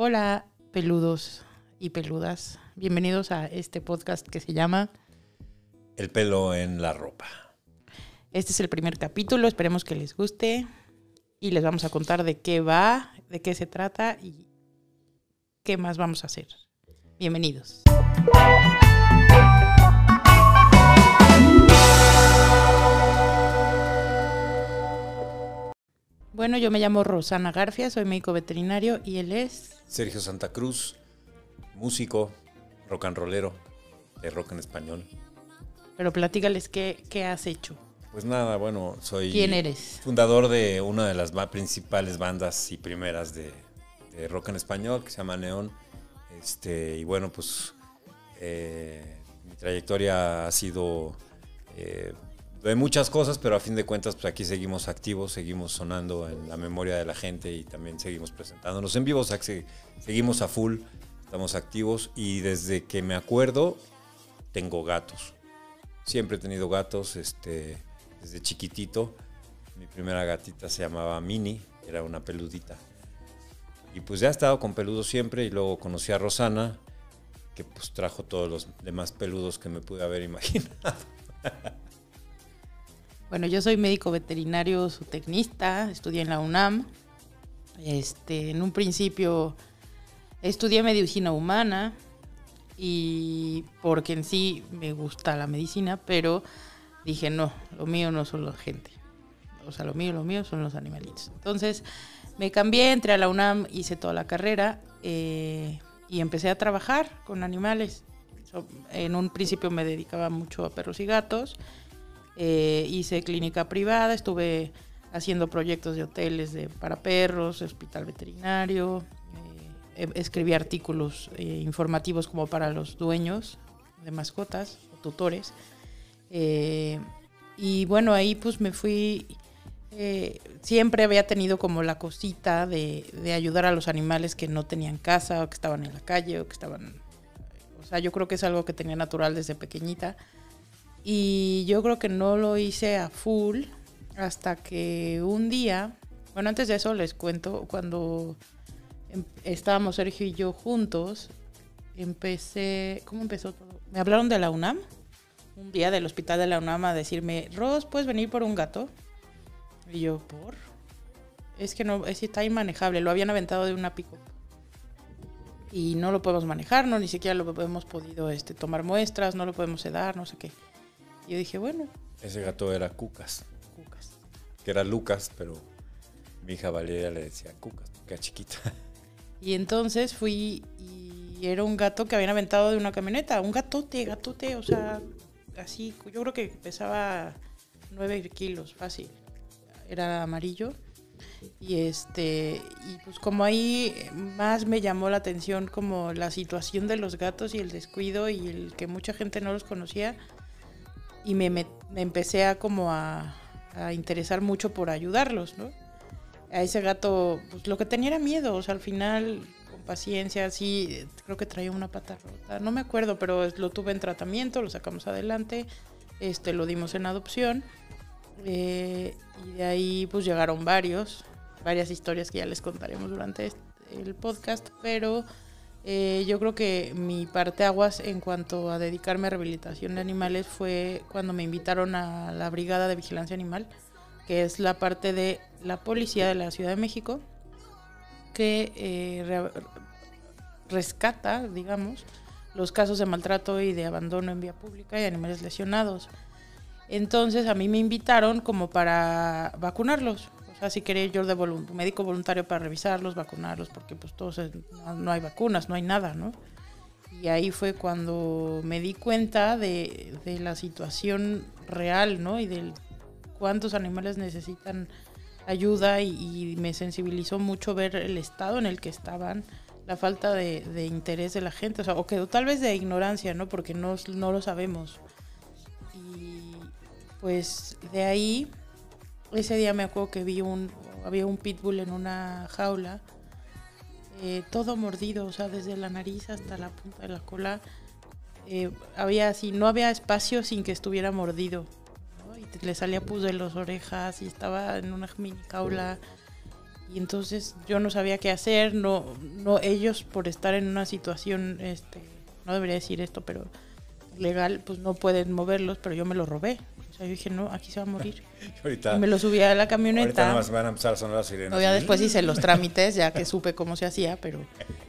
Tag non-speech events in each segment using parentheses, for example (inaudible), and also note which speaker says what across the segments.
Speaker 1: Hola, peludos y peludas. Bienvenidos a este podcast que se llama
Speaker 2: El pelo en la ropa.
Speaker 1: Este es el primer capítulo, esperemos que les guste y les vamos a contar de qué va, de qué se trata y qué más vamos a hacer. Bienvenidos. Bueno, yo me llamo Rosana Garfia, soy médico veterinario y él es...
Speaker 2: Sergio Santa Cruz, músico, rock and rollero, de rock en español.
Speaker 1: Pero platícales qué, qué has hecho.
Speaker 2: Pues nada, bueno, soy...
Speaker 1: ¿Quién eres?
Speaker 2: Fundador de una de las principales bandas y primeras de, de rock en español, que se llama Neón. Este, y bueno, pues eh, mi trayectoria ha sido eh, de muchas cosas, pero a fin de cuentas, pues aquí seguimos activos, seguimos sonando en la memoria de la gente y también seguimos presentándonos en vivo, o sea que se- seguimos a full, estamos activos y desde que me acuerdo tengo gatos. Siempre he tenido gatos, este, desde chiquitito. Mi primera gatita se llamaba Mini, era una peludita. Y pues ya he estado con peludos siempre y luego conocí a Rosana, que pues trajo todos los demás peludos que me pude haber (laughs) imaginado.
Speaker 1: Bueno, yo soy médico veterinario zootecnista, estudié en la UNAM. Este, en un principio estudié medicina humana y porque en sí me gusta la medicina, pero dije, no, lo mío no son la gente. O sea, lo mío, lo mío son los animalitos. Entonces me cambié, entré a la UNAM, hice toda la carrera eh, y empecé a trabajar con animales. So- En un principio me dedicaba mucho a perros y gatos. Eh, hice clínica privada, estuve haciendo proyectos de hoteles de, para perros, hospital veterinario, eh, eh, escribí artículos informativos como para los dueños de mascotas o tutores. Y bueno, ahí pues me fui, siempre había tenido como la cosita de ayudar a los animales que no tenían casa o que estaban en la calle o que estaban... O sea, yo creo que es algo que tenía natural desde pequeñita. Y yo creo que no lo hice a full hasta que un día, bueno, antes de eso les cuento, cuando em- estábamos Sergio y yo juntos, empecé, ¿cómo empezó todo? Me hablaron de la UNAM, un día del hospital de la UNAM a decirme, Ros, ¿puedes venir por un gato? Y yo, ¿por? Es que no, es está inmanejable, lo habían aventado de una pico y no lo podemos manejar, no, ni siquiera lo hemos podido este, tomar muestras, no lo podemos sedar, no sé qué. Y yo dije, bueno,
Speaker 2: Ese gato era Cucas,
Speaker 1: cucas.
Speaker 2: que era Lucas, pero mi hija Valeria le decía Cucas, porque era chiquita. (laughs)
Speaker 1: Y entonces fui y era un gato que habían aventado de una camioneta, un gatote, gatote, o sea, así, yo creo que pesaba 9 kilos, fácil. Era amarillo. Y este, y pues como ahí más me llamó la atención como la situación de los gatos y el descuido y el que mucha gente no los conocía. Y me, me empecé a como a, a interesar mucho por ayudarlos, ¿no? a ese gato, pues lo que tenía era miedo, o sea, al final, con paciencia, sí, creo que traía una pata rota, no me acuerdo, pero lo tuve en tratamiento, lo sacamos adelante, este, lo dimos en adopción, eh, y de ahí pues llegaron varios, varias historias que ya les contaremos durante este- el podcast, pero eh, yo creo que mi parte aguas en cuanto a dedicarme a rehabilitación de animales fue cuando me invitaron a la Brigada de Vigilancia Animal, que es la parte de la policía de la Ciudad de México, que eh, re- rescata, digamos, los casos de maltrato y de abandono en vía pública y animales lesionados. Entonces a mí me invitaron como para vacunarlos. O sea, si quería yo de volun- médico voluntario para revisarlos, vacunarlos, porque pues todos no, hay vacunas, no hay nada, ¿no? Y ahí fue cuando me di cuenta de, de la situación real, ¿no? Y del cuántos animales necesitan ayuda y, y me sensibilizó mucho ver el estado en el que estaban, la falta de, de interés de la gente, o sea, o que tal vez de ignorancia, ¿no? Porque no, no lo sabemos. Y pues de ahí, ese día me acuerdo que vi un, había un pitbull en una jaula, eh, todo mordido, o sea, desde la nariz hasta la punta de la cola. eh, había así, no había espacio sin que estuviera mordido. Y le salía pus de las orejas y estaba en una mini jaula. y entonces yo no sabía qué hacer, no, no ellos por estar en una situación, este, no debería decir esto, pero legal, pues no pueden moverlos, pero yo me los robé. O sea, yo dije, no, aquí se va a morir. (laughs)
Speaker 2: ahorita,
Speaker 1: Y me lo subí a la
Speaker 2: ahorita
Speaker 1: camioneta.
Speaker 2: nada más van a empezar a sonar las sirenas.
Speaker 1: Ya después hice los (laughs) trámites, ya que supe cómo se hacía, pero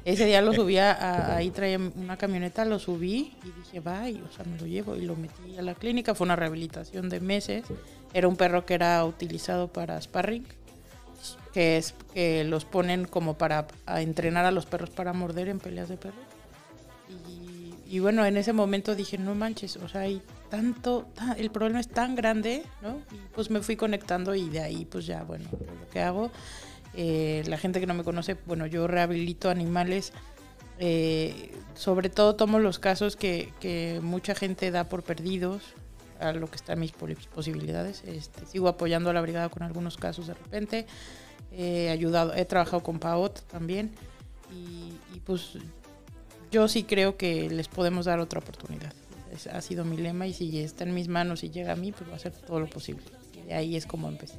Speaker 1: ese día lo subí a- ahí traía una camioneta, lo subí y dije, bye, o sea, me lo llevo y lo metí a la clínica. Fue una rehabilitación de meses. Era un perro que era utilizado para sparring, que es que los ponen como para a entrenar a los perros para morder en peleas de perros. Y, y bueno, en ese momento dije, no manches, o sea, hay tanto, ta- el problema es tan grande, ¿no? Y pues me fui conectando y de ahí pues ya, bueno, lo que hago. eh, la gente que no me conoce, bueno, yo rehabilito animales. eh, sobre todo tomo los casos que, mucha gente da por perdidos, a lo que está mis posibilidades. Este, sigo apoyando a la brigada con algunos casos de repente. He ayudado, he trabajado con PAOT también. Y, pues yo sí creo que les podemos dar otra oportunidad. Es- ha sido mi lema y si está en mis manos y llega a mí, pues voy a hacer todo lo posible. Y de ahí es como empecé.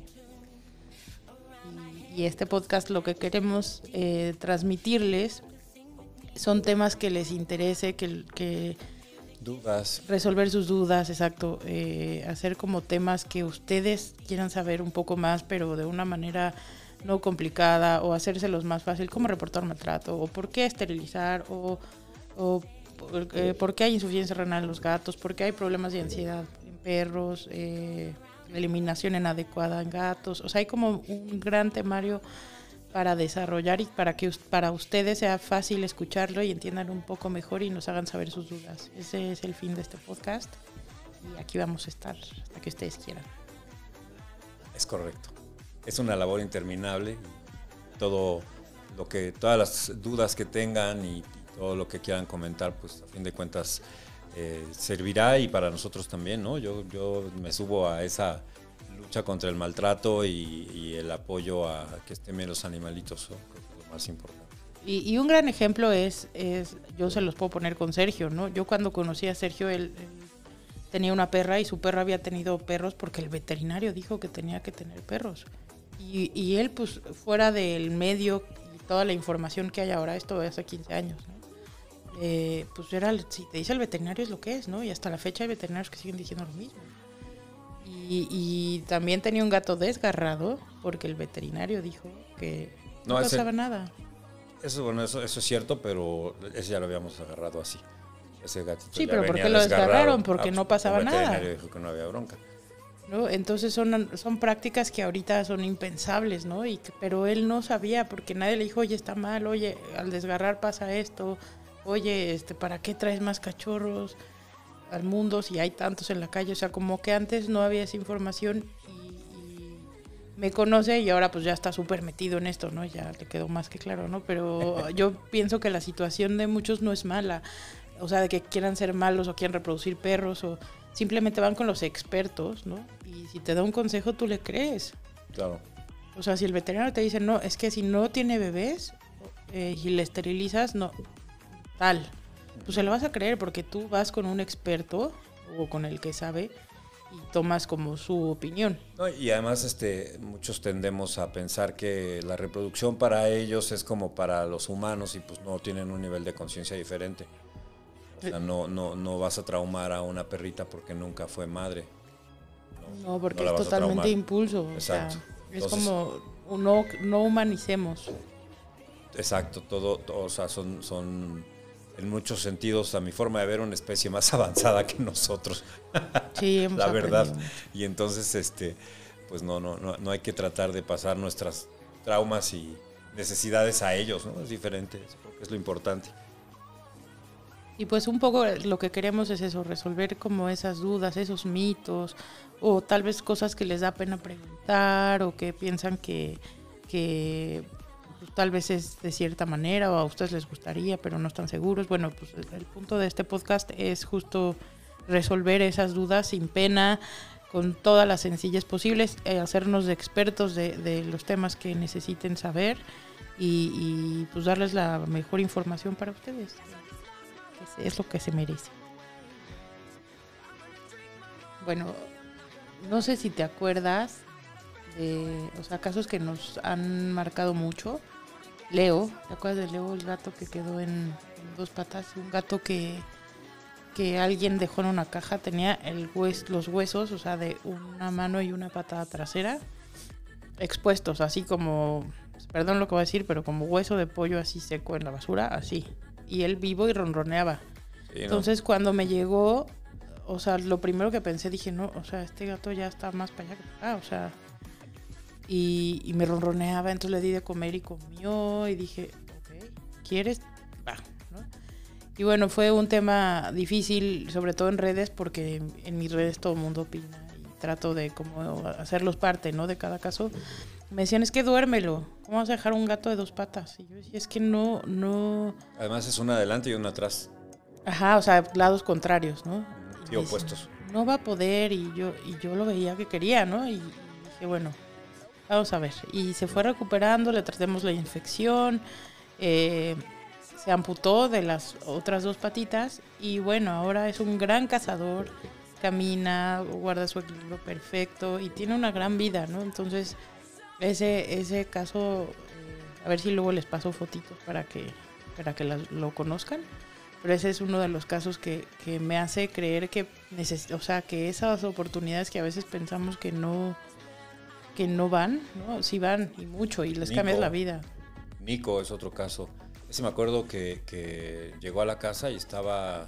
Speaker 1: Y, y este podcast lo que queremos eh, transmitirles son temas que les interese, que, que
Speaker 2: Dudas.
Speaker 1: resolver sus dudas, exacto, eh, hacer como temas que ustedes quieran saber un poco más, pero de una manera no complicada, o hacérselos más fácil, como reportar maltrato, o por qué esterilizar, o, o por, eh, por qué hay insuficiencia renal en los gatos, por qué hay problemas de ansiedad en perros, eh, eliminación inadecuada en gatos, o sea, hay como un gran temario para desarrollar y para que para ustedes sea fácil escucharlo y entiendan un poco mejor y nos hagan saber sus dudas. Ese es el fin de este podcast y aquí vamos a estar hasta que ustedes quieran.
Speaker 2: Es correcto. Es una labor interminable. Todo lo que, todas las dudas que tengan y todo lo que quieran comentar, pues a fin de cuentas eh, servirá y para nosotros también, ¿no? Yo, yo me subo a esa lucha contra el maltrato y, el apoyo a que estén los animalitos, que es lo más importante.
Speaker 1: Y, un gran ejemplo es, es, yo se los puedo poner con Sergio, ¿no? Yo cuando conocí a Sergio, él, él tenía una perra y su perra había tenido perros porque el veterinario dijo que tenía que tener perros. Y, y él, pues, fuera del medio y toda la información que hay ahora, esto hace 15 años, ¿no? Eh, pues era, si te dice el veterinario es lo que es, ¿no? Y hasta la fecha hay veterinarios que siguen diciendo lo mismo. Y, y también tenía un gato desgarrado porque el veterinario dijo que no,
Speaker 2: No, ese-
Speaker 1: pasaba nada.
Speaker 2: Eso, bueno, eso, eso es cierto, pero ese ya lo habíamos agarrado así. Ese gatito
Speaker 1: Sí,
Speaker 2: ya
Speaker 1: pero ¿por qué lo desgarraron? Porque
Speaker 2: Ah,
Speaker 1: no
Speaker 2: pues,
Speaker 1: pasaba
Speaker 2: el
Speaker 1: nada.
Speaker 2: veterinario dijo que no había bronca.
Speaker 1: ¿no? Entonces son, son prácticas que ahorita son impensables, ¿no? Y pero él no sabía porque nadie le dijo, oye, está mal, oye, al desgarrar pasa esto, oye, este, ¿para qué traes más cachorros al mundo si hay tantos en la calle? O sea, como que antes no había esa información me conoce y ahora pues ya está súper metido en esto, ¿no? Ya le quedó más que claro, ¿no? Pero (laughs) yo pienso que la situación de muchos no es mala. O sea, de que quieran ser malos o quieran reproducir perros o simplemente van con los expertos, ¿no? Y si te da un consejo, tú le crees.
Speaker 2: Claro.
Speaker 1: O sea, si el veterinario te dice, no, es que si no tiene bebés eh, y le esterilizas, no, tal. Pues se lo vas a creer porque tú vas con un experto o con el que sabe y tomas como su opinión.
Speaker 2: No, y además este, muchos tendemos a pensar que la reproducción para ellos es como para los humanos y pues no tienen un nivel de conciencia diferente. O sea, no, no, no vas a traumar a una perrita porque nunca fue madre.
Speaker 1: No, porque
Speaker 2: la
Speaker 1: es totalmente impulso. o
Speaker 2: Exacto.
Speaker 1: sea, es
Speaker 2: Entonces-
Speaker 1: como no, no humanicemos.
Speaker 2: Exacto, todo, todo, o sea, son, son en muchos sentidos, a mi forma de ver, una especie más (laughs) avanzada que nosotros. (laughs)
Speaker 1: Sí, hemos
Speaker 2: la verdad.
Speaker 1: aprendido.
Speaker 2: Y entonces, este, pues no, no, no, no hay que tratar de pasar nuestras traumas y necesidades a ellos, ¿no? Es diferente, es lo importante.
Speaker 1: Y pues un poco lo que queremos es eso, resolver como esas dudas, esos mitos, o tal vez cosas que les da pena preguntar, o que piensan que, que pues, tal vez es de cierta manera, o a ustedes les gustaría, pero no están seguros. Bueno, pues el, punto de este podcast es justo resolver esas dudas sin pena, con todas las sencillez posibles, eh, hacernos expertos de, de los temas que necesiten saber y, y, pues darles la mejor información para ustedes es lo que se merece. Bueno, no sé si te acuerdas de, o sea, casos que nos han marcado mucho. Leo, ¿te acuerdas de Leo, el gato que quedó en, en dos patas? Un gato que, que alguien dejó en una caja, tenía el hues, los huesos, o sea, de una mano y una patada trasera, expuestos, así como, perdón lo que voy a decir, pero como hueso de pollo así seco en la basura, así. Y él vivo y ronroneaba.
Speaker 2: Sí, ¿no?
Speaker 1: Entonces cuando me llegó, o sea, lo primero que pensé, dije, no, o sea, este gato ya está más para allá que para acá, o sea. Y, y me ronroneaba, entonces le di de comer y comió y dije, ok, ¿quieres? Va, ¿no? Y bueno, fue un tema difícil, sobre todo en redes, porque en, en mis redes todo el mundo opina y trato de como hacerlos parte, ¿no? De cada caso. Me decían, es que duérmelo, ¿cómo vas a dejar un gato de dos patas? Y yo decía, es que no, no...
Speaker 2: Además es una adelante y una atrás.
Speaker 1: Ajá, o sea, lados contrarios, ¿no? Y
Speaker 2: opuestos.
Speaker 1: decían, No va a poder y yo, y yo lo veía que quería, ¿no? Y, y dije, bueno, vamos a ver. Y se fue recuperando, le tratamos la infección, eh, se amputó de las otras dos patitas y bueno, ahora es un gran cazador, camina, guarda su equilibrio perfecto y tiene una gran vida, ¿no? Entonces, ese, ese caso, eh, a ver si luego les paso fotitos para que, para que las- lo conozcan. Pero ese es uno de los casos que, que me hace creer que neces o sea, que esas oportunidades que a veces pensamos que no que no van, ¿no? Sí van y mucho y les
Speaker 2: Nico.
Speaker 1: cambias la vida.
Speaker 2: Nico es otro caso. Ese me acuerdo que, que llegó a la casa y estaba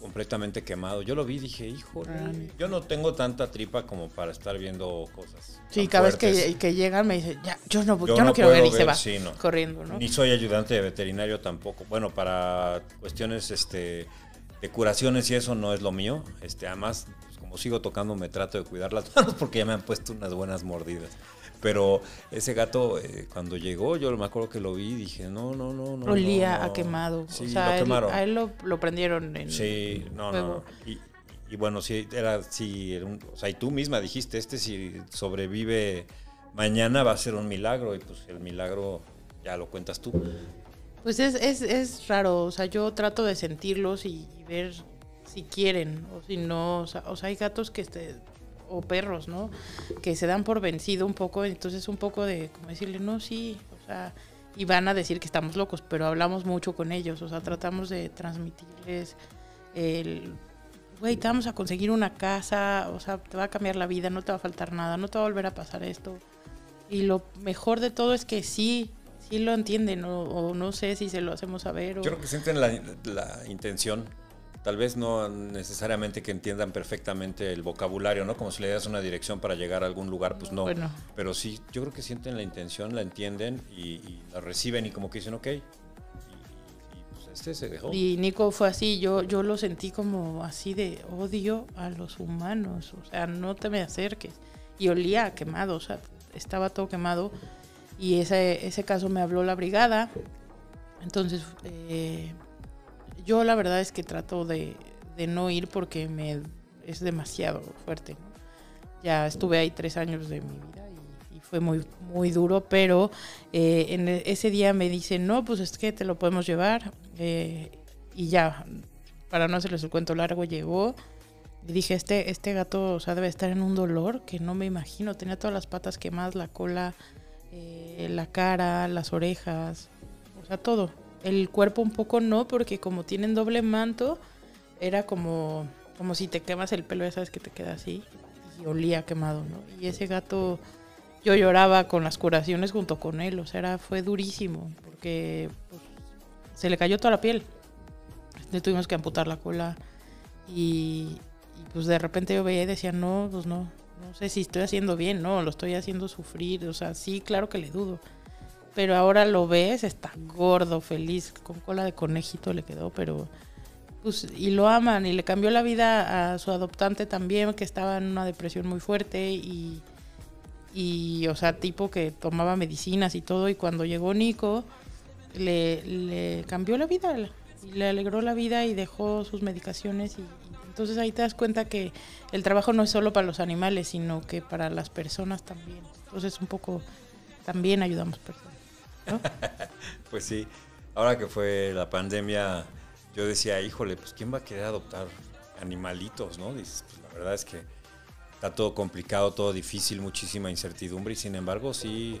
Speaker 2: completamente quemado. Yo lo vi y dije, hijo,
Speaker 1: Ah,
Speaker 2: yo no tengo tanta tripa como para estar viendo cosas.
Speaker 1: Sí, cada vez que, que llegan me dicen, ya, yo no, yo
Speaker 2: Yo
Speaker 1: no,
Speaker 2: no
Speaker 1: quiero ver y se va
Speaker 2: sí, no.
Speaker 1: corriendo, ¿no?
Speaker 2: Ni soy ayudante de veterinario tampoco. Bueno, para cuestiones este, de curaciones y eso no es lo mío. Este, además, como sigo tocando, me trato de cuidar las (laughs) manos porque ya me han puesto unas buenas mordidas. Pero ese gato, eh, cuando llegó, yo me acuerdo que lo vi y dije, no, no, no, no.
Speaker 1: Olía
Speaker 2: no,
Speaker 1: a quemado.
Speaker 2: Sí,
Speaker 1: o sea,
Speaker 2: lo
Speaker 1: él-
Speaker 2: quemaron.
Speaker 1: a él lo, lo prendieron en
Speaker 2: Sí, no, no,
Speaker 1: fuego.
Speaker 2: no. Y, y bueno, sí, era, sí, era un- o sea, y tú misma dijiste, este si sobrevive mañana va a ser un milagro y pues el milagro ya lo cuentas tú.
Speaker 1: Pues es, es, es raro, o sea, yo trato de sentirlos y, y ver si quieren o si no, o sea, o sea, hay gatos que este, o perros, ¿no? Que se dan por vencido un poco, entonces un poco de como decirle, no, sí, o sea, y van a decir que estamos locos, pero hablamos mucho con ellos, o sea, tratamos de transmitirles el, güey, te vamos a conseguir una casa, o sea, te va a cambiar la vida, no te va a faltar nada, no te va a volver a pasar esto. Y lo mejor de todo es que sí, sí lo entienden, o, o no sé si se lo hacemos saber. O,
Speaker 2: Yo creo que sienten la, la intención, tal vez no necesariamente que entiendan perfectamente el vocabulario, ¿no? Como si le das una dirección para llegar a algún lugar, pues no.
Speaker 1: Bueno.
Speaker 2: Pero sí, yo creo que sienten la intención, la entienden y, y la reciben y como que dicen, ok. Y, y- pues este se dejó.
Speaker 1: Y Nico fue así, yo, yo lo sentí como así de odio a los humanos, o sea, no te me acerques. Y olía a quemado, o sea, estaba todo quemado. Y ese, ese caso me habló la brigada. Entonces, eh, yo la verdad es que trato de, de no ir porque me es demasiado fuerte. Ya estuve ahí tres años de mi vida y, fue muy, muy duro, pero eh, en ese día me dicen, no, pues es que te lo podemos llevar. eh, y ya, para no hacerles el cuento largo, llegó. Y dije, este, este gato, o sea, debe estar en un dolor que no me imagino. Tenía todas las patas quemadas, la cola, eh, la cara, las orejas, o sea, todo. El cuerpo un poco no, porque como tienen doble manto, era como, como si te quemas el pelo, ya sabes que te queda así. Y olía quemado, ¿no? Y ese gato, yo lloraba con las curaciones junto con él, o sea, era, fue durísimo, porque pues, se le cayó toda la piel. Le tuvimos que amputar la cola y, y, pues de repente yo veía y decía, no, pues no, no sé si estoy haciendo bien, no, lo estoy haciendo sufrir, o sea, sí, claro que le dudo. Pero ahora lo ves, está gordo, feliz, con cola de conejito le quedó, pero pues y lo aman y le cambió la vida a su adoptante también, que estaba en una depresión muy fuerte y, y o sea, tipo que tomaba medicinas y todo, y cuando llegó Nico, le, le cambió la vida, le alegró la vida y dejó sus medicaciones y, y entonces ahí te das cuenta que el trabajo no es solo para los animales, sino que para las personas también. Entonces un poco también ayudamos personas. ¿No? (laughs)
Speaker 2: Pues sí, ahora que fue la pandemia, yo decía, híjole, pues ¿quién va a querer adoptar animalitos, no? Dices, pues la verdad es que está todo complicado, todo difícil, muchísima incertidumbre y sin embargo sí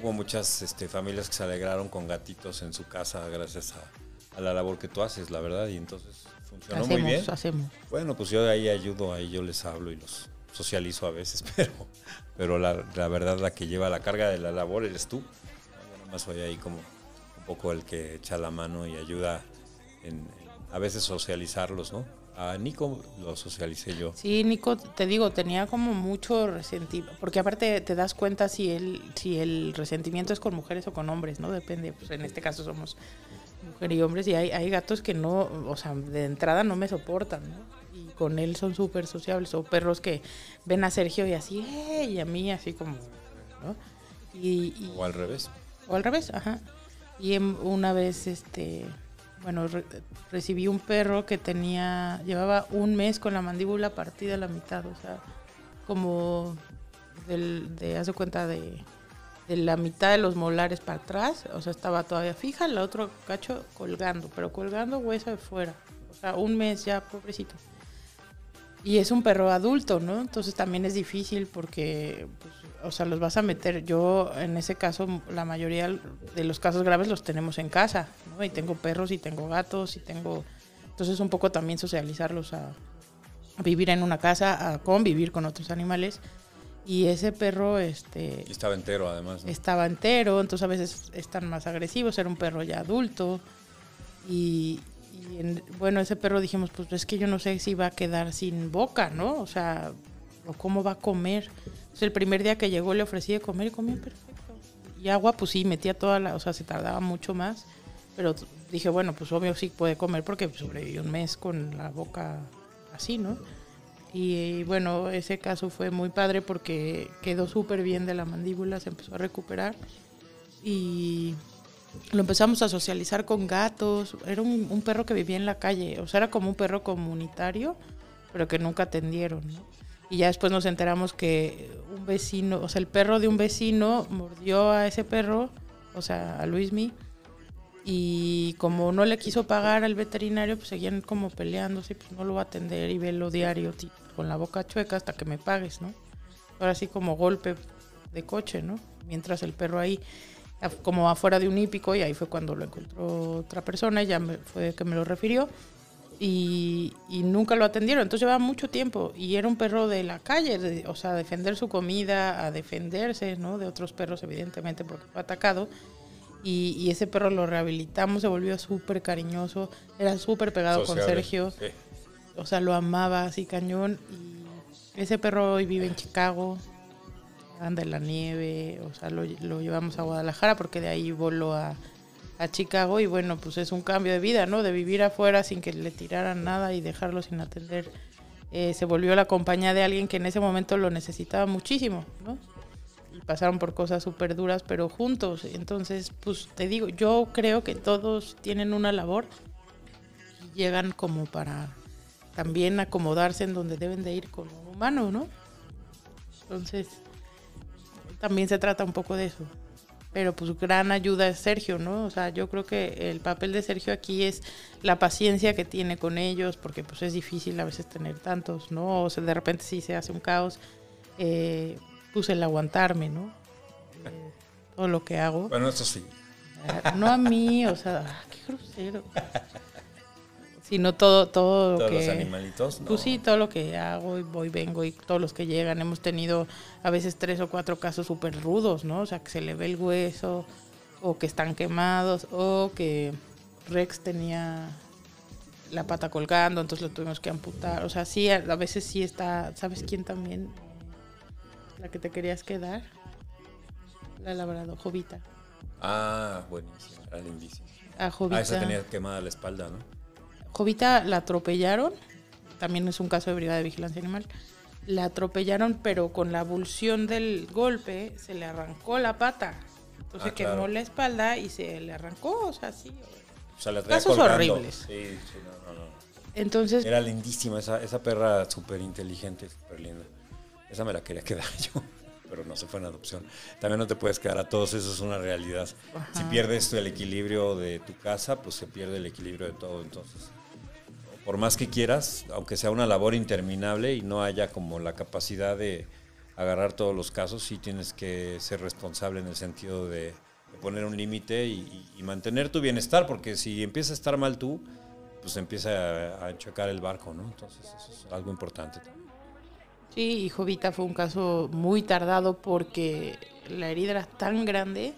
Speaker 2: hubo muchas este, familias que se alegraron con gatitos en su casa gracias a, a la labor que tú haces, la verdad, y entonces funcionó
Speaker 1: hacemos,
Speaker 2: muy bien.
Speaker 1: hacemos.
Speaker 2: Bueno, pues yo ahí ayudo, ahí yo les hablo y los socializo a veces, (laughs) pero, pero la, la verdad la que lleva la carga de la labor eres tú. Más soy ahí como un poco el que echa la mano y ayuda en, en a veces socializarlos, ¿no? A Nico lo socialicé yo.
Speaker 1: Sí, Nico, te digo, tenía como mucho resentimiento, porque aparte te das cuenta si el, si el resentimiento es con mujeres o con hombres, ¿no? Depende, pues en este caso somos mujer y hombres y hay, hay gatos que no, o sea, de entrada no me soportan, ¿no? Y con él son súper sociables, o perros que ven a Sergio y así, ¡eh! y a mí así como, ¿no? Y, y-
Speaker 2: O al revés.
Speaker 1: O al revés, ajá. Y en- una vez, este, bueno, re- recibí un perro que tenía, llevaba un mes con la mandíbula partida a la mitad, o sea, como del, de, haz de cuenta, de, de la mitad de los molares para atrás, o sea, estaba todavía fija, el otro cacho colgando, pero colgando hueso de fuera, o sea, un mes ya, pobrecito. Y es un perro adulto, ¿no? Entonces también es difícil porque, pues, o sea, los vas a meter. Yo, en ese caso, la mayoría de los casos graves los tenemos en casa, ¿no? Y tengo perros y tengo gatos y tengo. Entonces, un poco también socializarlos a, vivir en una casa, a convivir con otros animales. Y ese perro, este,
Speaker 2: Y estaba entero además. ¿no?
Speaker 1: estaba entero, entonces a veces están más agresivos, era un perro ya adulto. Y, y en- bueno, ese perro dijimos, pues es que yo no sé si va a quedar sin boca, ¿no? O sea, o cómo va a comer. Entonces, el primer día que llegó le ofrecí de comer y comía perfecto. Y agua, pues sí, metía toda la, o sea, se tardaba mucho más. Pero dije, bueno, pues obvio sí puede comer porque sobrevivió un mes con la boca así, ¿no? Y bueno, ese caso fue muy padre porque quedó súper bien de la mandíbula, se empezó a recuperar y lo empezamos a socializar con gatos. Era un, perro que vivía en la calle, o sea, era como un perro comunitario, pero que nunca atendieron. Y ya después nos enteramos que un vecino, o sea, el perro de un vecino mordió a ese perro, o sea, a Luismi. Y como no le quiso pagar al veterinario, pues seguían como peleándose, pues no lo va a atender y velo diario con la boca chueca hasta que me pagues, ¿no? Ahora sí como golpe de coche, ¿no? Mientras el perro ahí, como afuera de un hípico, y ahí fue cuando lo encontró otra persona, y ya me- fue que me lo refirió, y, y nunca lo atendieron. Entonces llevaba mucho tiempo, y era un perro de la calle, de- o sea, a defender su comida, a defenderse, ¿no? De otros perros, evidentemente, porque fue atacado. Y, y ese perro lo rehabilitamos, se volvió súper cariñoso, era súper pegado con. Sergio
Speaker 2: Sí.
Speaker 1: o sea, lo amaba así cañón. Y ese perro hoy vive en Chicago, anda en la nieve, o sea, lo, lo llevamos a Guadalajara porque de ahí voló a, a Chicago y bueno, pues es un cambio de vida, ¿no? De vivir afuera sin que le tiraran nada y dejarlo sin atender. Eh, se volvió la compañía de alguien que en ese momento lo necesitaba muchísimo, ¿no? Y pasaron por cosas súper duras, pero juntos. Entonces, pues te digo, yo creo que todos tienen una labor y llegan como para también acomodarse en donde deben de ir como humano, ¿no? Entonces, también se trata un poco de eso. Pero pues gran ayuda es Sergio, ¿no? O sea, yo creo que el papel de Sergio aquí es la paciencia que tiene con ellos, porque pues es difícil a veces tener tantos, ¿no? O sea, de repente sí se hace un caos. Eh, pues el aguantarme, ¿no? Eh, todo lo que hago.
Speaker 2: Bueno, eso sí.
Speaker 1: No a mí, o sea, ah, qué grosero. (laughs) Sino todo, todo lo
Speaker 2: Todos
Speaker 1: que...
Speaker 2: los animalitos.
Speaker 1: Pues
Speaker 2: no.
Speaker 1: sí, todo lo que hago y voy, vengo y todos los que llegan. Hemos tenido a veces tres o cuatro casos súper rudos, ¿no? O sea, que se le ve el hueso, o que están quemados, o que Rex tenía la pata colgando, entonces lo tuvimos que amputar. O sea, sí, a veces sí está... ¿Sabes quién también? La que te querías quedar. La labrador, Jovita.
Speaker 2: Ah, buenísimo. Era lindísimo.
Speaker 1: A Jovita.
Speaker 2: Ah, esa tenía quemada la espalda, ¿no?
Speaker 1: Jovita la atropellaron, también es un caso de brigada de vigilancia animal. La atropellaron, pero con la abulsión del golpe se le arrancó la pata. Entonces
Speaker 2: Ah,
Speaker 1: quemó
Speaker 2: claro.
Speaker 1: la espalda y se le arrancó, o sea, sí.
Speaker 2: O sea, la
Speaker 1: Casos
Speaker 2: colgando.
Speaker 1: horribles.
Speaker 2: Sí, sí, no, no, no.
Speaker 1: Entonces,
Speaker 2: Era lindísima esa, esa perra súper inteligente, súper linda. Esa me la quería quedar (laughs) yo, pero no se fue en adopción. También no te puedes quedar a todos, eso es una realidad. Si pierdes el equilibrio de tu casa, pues se pierde el equilibrio de todo. Entonces, por más que quieras, aunque sea una labor interminable y no haya como la capacidad de agarrar todos los casos, sí tienes que ser responsable en el sentido de, poner un límite y, y- y mantener tu bienestar, porque si empieza a estar mal tú, pues empieza a, a chocar el barco, ¿no? Entonces eso es algo importante.
Speaker 1: Sí, y Jovita fue un caso muy tardado porque la herida era tan grande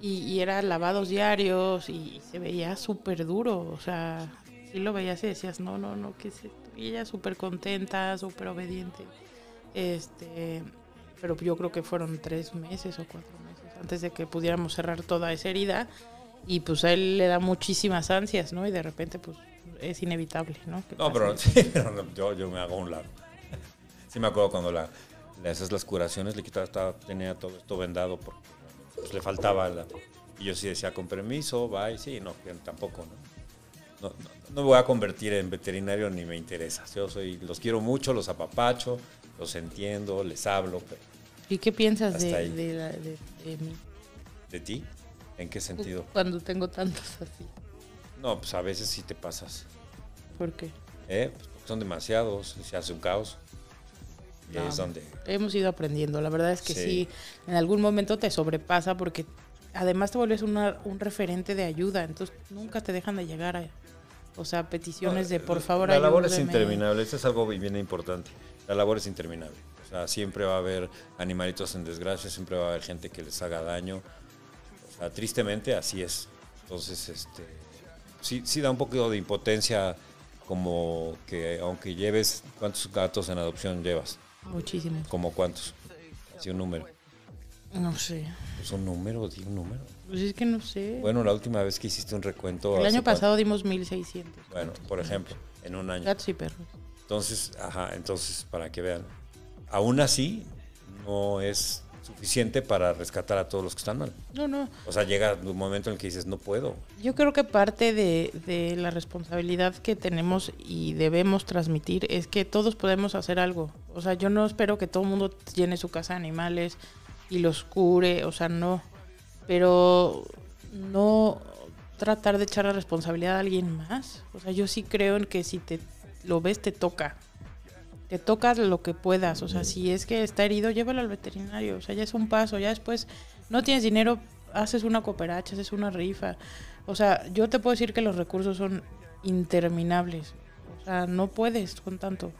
Speaker 1: y, y era lavados diarios y se veía súper duro. O sea, sí lo veías y decías, no, no, no, que se y ella súper contenta, súper obediente. Este, pero yo creo que fueron tres meses o cuatro meses antes de que pudiéramos cerrar toda esa herida. Y pues a él le da muchísimas ansias, ¿no? Y de repente, pues es inevitable, ¿no?
Speaker 2: No, pero, (laughs) sí, pero no, yo, yo me hago un lado. Sí me acuerdo cuando la, le haces las curaciones, le quitaba, estaba- tenía todo esto vendado porque pues, le faltaba la... Y yo sí decía, con permiso, bye, sí, no, tampoco, ¿no? No, no, no me voy a convertir en veterinario ni me interesa. Yo soy, los quiero mucho, los apapacho, los entiendo, les hablo, pero
Speaker 1: ¿Y qué piensas de, de, de- de mí?
Speaker 2: ¿de ti? ¿En qué sentido?
Speaker 1: Cuando tengo tantos así.
Speaker 2: No, pues a veces sí te pasas,
Speaker 1: ¿Por qué?
Speaker 2: ¿eh? Pues porque son demasiados, se hace un caos. Y
Speaker 1: No.
Speaker 2: es donde...
Speaker 1: Hemos ido aprendiendo. La verdad es que sí.
Speaker 2: Sí.
Speaker 1: en algún momento te sobrepasa porque además te vuelves una- un referente de ayuda. Entonces nunca te dejan de llegar a, o sea, peticiones de por favor
Speaker 2: La labor es interminable, esto es algo bien importante. La labor es interminable. O sea, siempre va a haber animalitos en desgracia, siempre va a haber gente que les haga daño. O sea, tristemente así es. Entonces, este, sí, sí da un poco de impotencia como que aunque lleves, ¿cuántos gatos en adopción llevas?
Speaker 1: Muchísimo.
Speaker 2: ¿Como cuántos? Así un número.
Speaker 1: No sé.
Speaker 2: Pues un número, di un número.
Speaker 1: Pues es que no sé.
Speaker 2: Bueno, la última vez que hiciste un recuento...
Speaker 1: El
Speaker 2: ¿hace
Speaker 1: año
Speaker 2: cuánto?
Speaker 1: pasado dimos 1600.
Speaker 2: Bueno, por ejemplo, en un año.
Speaker 1: Gatos y perros.
Speaker 2: Entonces, ajá, entonces, para que vean, aún así no es suficiente para rescatar a todos los que están mal.
Speaker 1: No, no.
Speaker 2: O sea, llega un momento en el que dices, no puedo.
Speaker 1: Yo creo que parte de, de la responsabilidad que tenemos y debemos transmitir es que todos podemos hacer algo. O sea, yo no espero que todo el mundo llene su casa de animales y los cure, o sea, no. Pero no tratar de echar la responsabilidad a alguien más. O sea, yo sí creo en que si te lo ves, te toca. Te tocas lo que puedas. O sea, si es que está herido, llévalo al veterinario. O sea, ya es un paso. Ya después no tienes dinero, haces una cooperacha, haces una rifa. O sea, yo te puedo decir que los recursos son interminables. O sea, no puedes con tanto.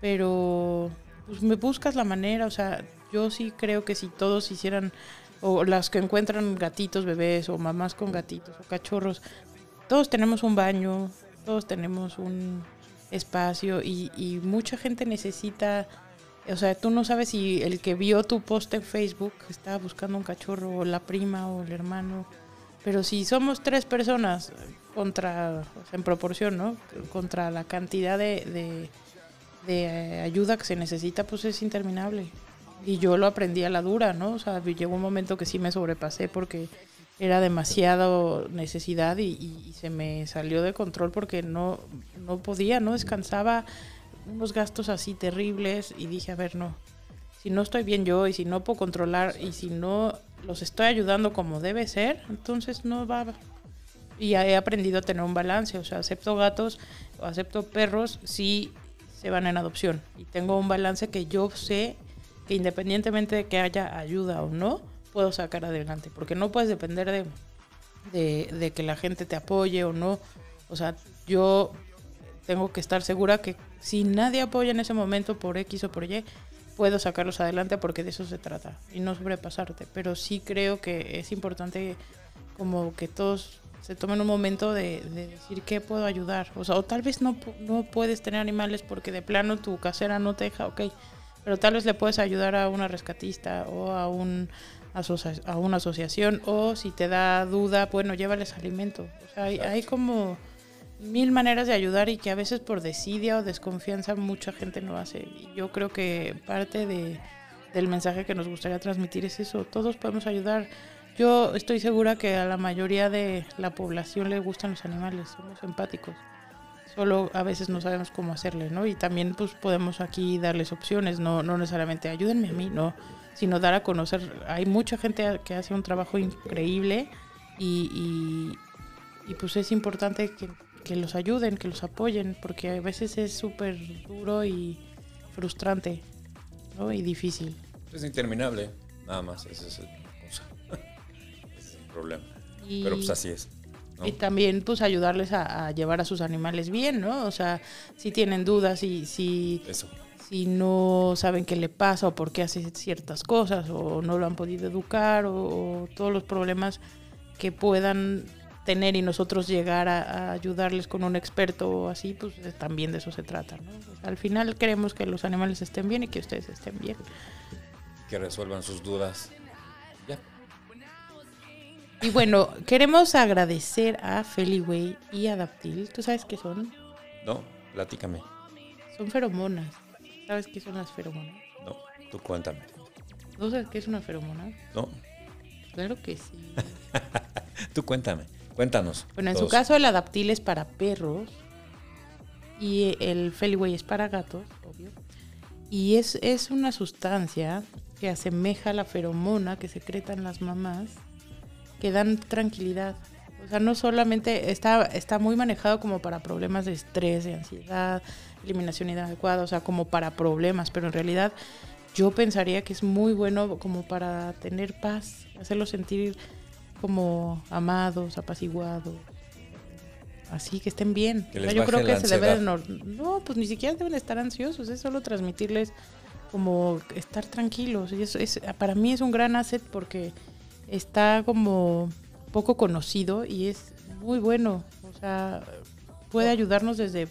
Speaker 1: Pero pues me buscas la manera. O sea, yo sí creo que si todos hicieran, o las que encuentran gatitos, bebés, o mamás con gatitos, o cachorros, todos tenemos un baño, todos tenemos un espacio y, mucha gente necesita, o sea, tú no sabes si el que vio tu post en Facebook estaba buscando un cachorro, o la prima, o el hermano, pero si somos tres personas contra, o sea, en proporción, ¿no? Contra la cantidad de, de, de, eh, ayuda que se necesita, pues es interminable. Y yo lo aprendí a la dura, ¿no? O sea, llegó un momento que sí me sobrepasé porque era demasiado necesidad y, se me salió de control porque no, no podía, no descansaba unos gastos así terribles y dije, a ver, no, si no estoy bien yo y si no puedo controlar y si no los estoy ayudando como debe ser, entonces no va. Y he aprendido a tener un balance, o sea, acepto gatos o acepto perros si se van en adopción y tengo un balance que yo sé que independientemente de que haya ayuda o no, puedo sacar adelante, porque no puedes depender de, de, que la gente te apoye o no. O sea, yo tengo que estar segura que si nadie apoya en ese momento por X o por Y, puedo sacarlos adelante porque de eso se trata y no sobrepasarte. Pero sí creo que es importante como que todos se tomen un momento de, de decir qué puedo ayudar. O sea, o tal vez no, no puedes tener animales porque de plano tu casera no te deja, ok. Pero tal vez le puedes ayudar a una rescatista o a un a una asociación o si te da duda, bueno, llévales alimento. O sea, hay, hay como mil maneras de ayudar y que a veces por desidia o desconfianza mucha gente no hace. Y yo creo que parte de, del mensaje que nos gustaría transmitir es eso, todos podemos ayudar. Yo estoy segura que a la mayoría de la población le gustan los animales, somos empáticos. Solo a veces no sabemos cómo hacerle, ¿no? Y también pues podemos aquí darles opciones, no, no necesariamente ayúdenme a mí, no, sino dar a conocer. Hay mucha gente que hace un trabajo increíble y, y, y, pues es importante que, que los ayuden, que los apoyen, porque a veces es súper duro y frustrante ¿no? y difícil.
Speaker 2: Es interminable, nada más, esa es la cosa. (laughs) ese es el problema.
Speaker 1: Y,
Speaker 2: Pero pues así es. ¿No?
Speaker 1: y también pues ayudarles a, a llevar a sus animales bien, ¿no? O sea, si tienen dudas, si, si,
Speaker 2: Eso.
Speaker 1: si no saben qué le pasa o por qué hace ciertas cosas o no lo han podido educar o, o todos los problemas que puedan tener y nosotros llegar a, a ayudarles con un experto o así, pues eh, también de eso se trata, ¿no? O sea, al final queremos que los animales estén bien y que ustedes estén bien.
Speaker 2: Que resuelvan sus dudas.
Speaker 1: Y bueno, queremos agradecer a Feliway y a Daptil. ¿Tú sabes qué son?
Speaker 2: No, platícame.
Speaker 1: Son feromonas. ¿Sabes qué son las feromonas?
Speaker 2: No, tú cuéntame.
Speaker 1: ¿No sabes qué es una feromona?
Speaker 2: No,
Speaker 1: Claro que sí. (laughs)
Speaker 2: tú cuéntame. Cuéntanos.
Speaker 1: Bueno, en su caso el adaptil es para perros y el Feliway es para gatos, obvio. Y es, es una sustancia que asemeja a la feromona que secretan las mamás, que dan tranquilidad. O sea, no solamente está, está muy manejado como para problemas de estrés, de ansiedad, eliminación inadecuada, o sea, como para problemas, pero en realidad yo pensaría que es muy bueno como para tener paz, hacerlos sentir como amados, apaciguados. Así que estén bien.
Speaker 2: Que
Speaker 1: O
Speaker 2: les
Speaker 1: sea, yo creo que se debe de
Speaker 2: ansiedad.
Speaker 1: nor- No, pues ni siquiera deben estar ansiosos, es solo transmitirles como estar tranquilos. Y eso es, para mí es un gran asset porque está como poco conocido y es muy bueno. O sea, puede ayudarnos desde,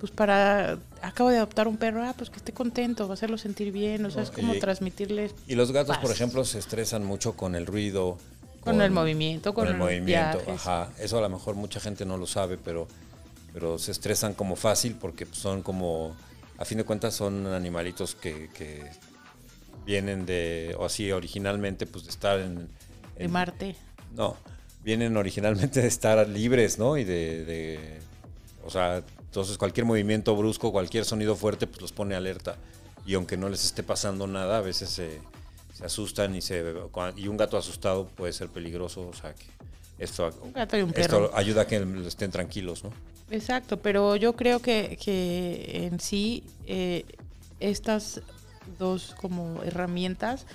Speaker 1: pues para, acabo de adoptar un perro, ah, pues que esté contento, va a hacerlo sentir bien. O sea, es como
Speaker 2: y-
Speaker 1: transmitirles
Speaker 2: Y los gatos, por ejemplo, se estresan mucho con el ruido.
Speaker 1: con, el movimiento, con,
Speaker 2: con el movimiento.
Speaker 1: viajes.
Speaker 2: Ajá. Eso a lo mejor mucha gente no lo sabe, pero, pero se estresan como fácil porque son como, a fin de cuentas, son animalitos que, que vienen de, o así originalmente, pues de estar en.
Speaker 1: De Marte.
Speaker 2: No, vienen originalmente de estar libres, ¿no? Y de, de- o sea, entonces cualquier movimiento brusco, cualquier sonido fuerte, pues los pone alerta. Y aunque no les esté pasando nada, a veces se, se asustan y se y un gato asustado puede ser peligroso, o sea que esto,
Speaker 1: Un gato y un
Speaker 2: esto ayuda a que estén tranquilos, ¿no?
Speaker 1: Exacto, pero yo creo que, que en sí eh, estas dos como herramientas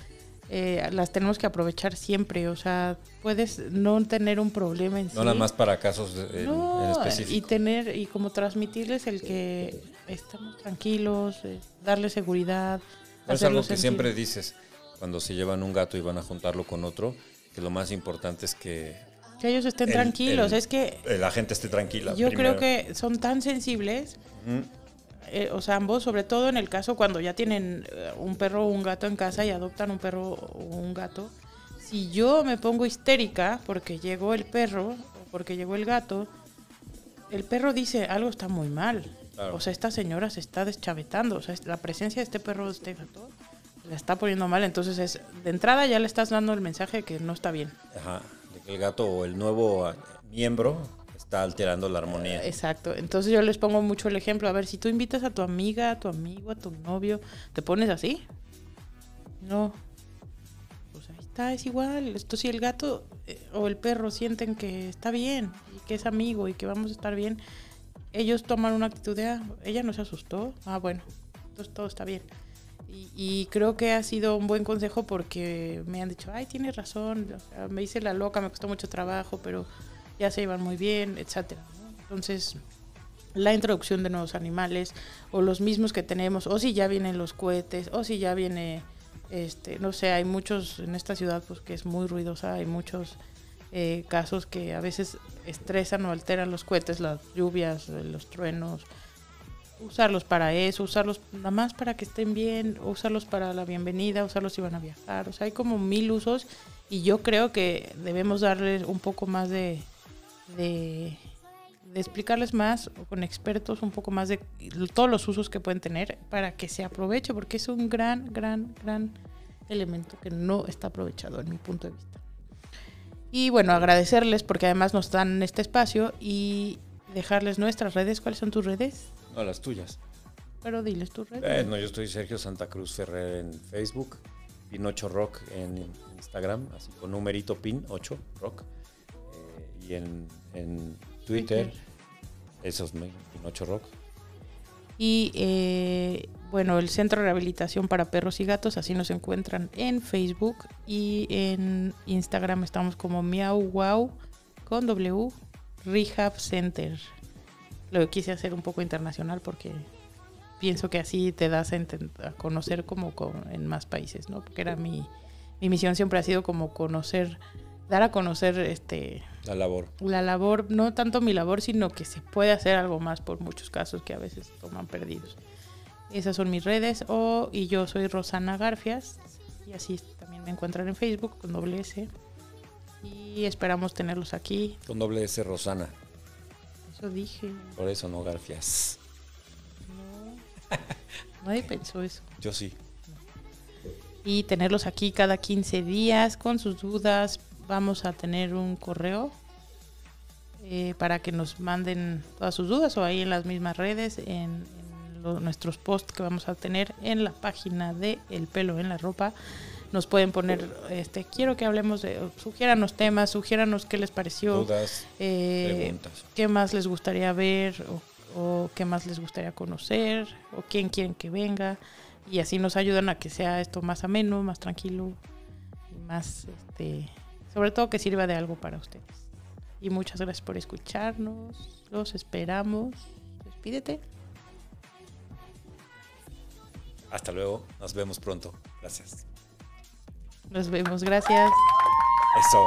Speaker 1: eh, las tenemos que aprovechar siempre. O sea, puedes no tener un problema en sí.
Speaker 2: No nada más para casos en,
Speaker 1: No,
Speaker 2: en
Speaker 1: y
Speaker 2: específico.
Speaker 1: tener y como transmitirles el que estamos tranquilos, eh, darles seguridad.
Speaker 2: es algo que
Speaker 1: sentir-
Speaker 2: siempre dices cuando se llevan un gato y van a juntarlo con otro, que lo más importante es que
Speaker 1: que ellos estén
Speaker 2: el-
Speaker 1: tranquilos.
Speaker 2: el-
Speaker 1: es que
Speaker 2: la gente esté tranquila.
Speaker 1: yo
Speaker 2: primero.
Speaker 1: creo que son tan sensibles
Speaker 2: Ujú.
Speaker 1: Eh, o sea, ambos, sobre todo en el caso cuando ya tienen eh, un perro o un gato en casa y adoptan un perro o un gato, si yo me pongo histérica porque llegó el perro o porque llegó el gato, el perro dice algo está muy mal.
Speaker 2: Claro.
Speaker 1: O sea, esta señora se está deschavetando. O sea, la presencia de este perro, de este gato, la está poniendo mal. Entonces, es, de entrada ya le estás dando el mensaje de que no está bien.
Speaker 2: Ajá, de que el gato o el nuevo ah, miembro está alterando la armonía.
Speaker 1: Exacto. Entonces yo les pongo mucho el ejemplo. A ver, si tú invitas a tu amiga, a tu amigo, a tu novio, ¿te pones así? No. Pues ahí está, es igual. Esto si el gato eh, o el perro sienten que está bien y que es amigo y que vamos a estar bien, ellos toman una actitud de, ah, ella no se asustó. Ah, bueno, entonces todo está bien. Y, creo que ha sido un buen consejo porque me han dicho, ay, tienes razón, me hice la loca, me costó mucho trabajo, pero ya se iban muy bien, etcétera. ¿no? Entonces, la introducción de nuevos animales, o los mismos que tenemos, o si ya vienen los cohetes, o si ya viene, este, no sé, hay muchos en esta ciudad pues que es muy ruidosa, hay muchos eh, casos que a veces estresan o alteran los cohetes, las lluvias, los truenos, usarlos para eso, usarlos nada más para que estén bien, usarlos para la bienvenida, usarlos si van a viajar, o sea, hay como mil usos y yo creo que debemos darles un poco más de, de, de explicarles más o con expertos un poco más de todos los usos que pueden tener para que se aproveche, porque es un gran, gran, gran elemento que no está aprovechado en mi punto de vista. Y bueno, agradecerles porque además nos dan este espacio y dejarles nuestras redes. ¿Cuáles son tus redes?
Speaker 2: No, las tuyas.
Speaker 1: Pero diles tus redes.
Speaker 2: Eh, no, yo estoy Sergio Santa Cruz Ferrer en Facebook, Pin8 Rock en Instagram, así con numerito Pin 8 Rock. En, en Twitter,
Speaker 1: Twitter.
Speaker 2: Eso es Pinocho Rock.
Speaker 1: Y eh, bueno, el Centro de Rehabilitación para Perros y Gatos, así nos encuentran en Facebook y en Instagram estamos como Miau Wow con W Rehab Center. Lo quise hacer un poco internacional porque pienso que así te das a, a conocer como en más países, ¿no? Porque era mi, mi misión siempre ha sido como conocer dar a conocer este
Speaker 2: la labor.
Speaker 1: La labor, no tanto mi labor, sino que se puede hacer algo más por muchos casos que a veces toman perdidos. Esas son mis redes. O, y yo soy Rosana Garfias. Y así también me encuentran en Facebook con doble S. Y esperamos tenerlos aquí.
Speaker 2: Con doble S Rosana.
Speaker 1: Eso dije.
Speaker 2: Por eso no Garfias.
Speaker 1: No. Nadie pensó eso.
Speaker 2: Yo sí.
Speaker 1: Y tenerlos aquí cada 15 días con sus dudas, vamos a tener un correo eh, para que nos manden todas sus dudas o ahí en las mismas redes, en, nuestros posts que vamos a tener en la página de El pelo en la ropa. Nos pueden poner, este, quiero que hablemos de, sugiéranos temas, sugiéranos qué les pareció,
Speaker 2: dudas,
Speaker 1: eh,
Speaker 2: preguntas.
Speaker 1: qué más les gustaría ver o, o qué más les gustaría conocer o quién quieren que venga y así nos ayudan a que sea esto más ameno, más tranquilo y más este sobre todo que sirva de algo para ustedes. Y muchas gracias por escucharnos. Los esperamos. Despídete.
Speaker 2: Hasta luego. Nos vemos pronto. Gracias.
Speaker 1: Nos vemos. Gracias.
Speaker 2: Eso.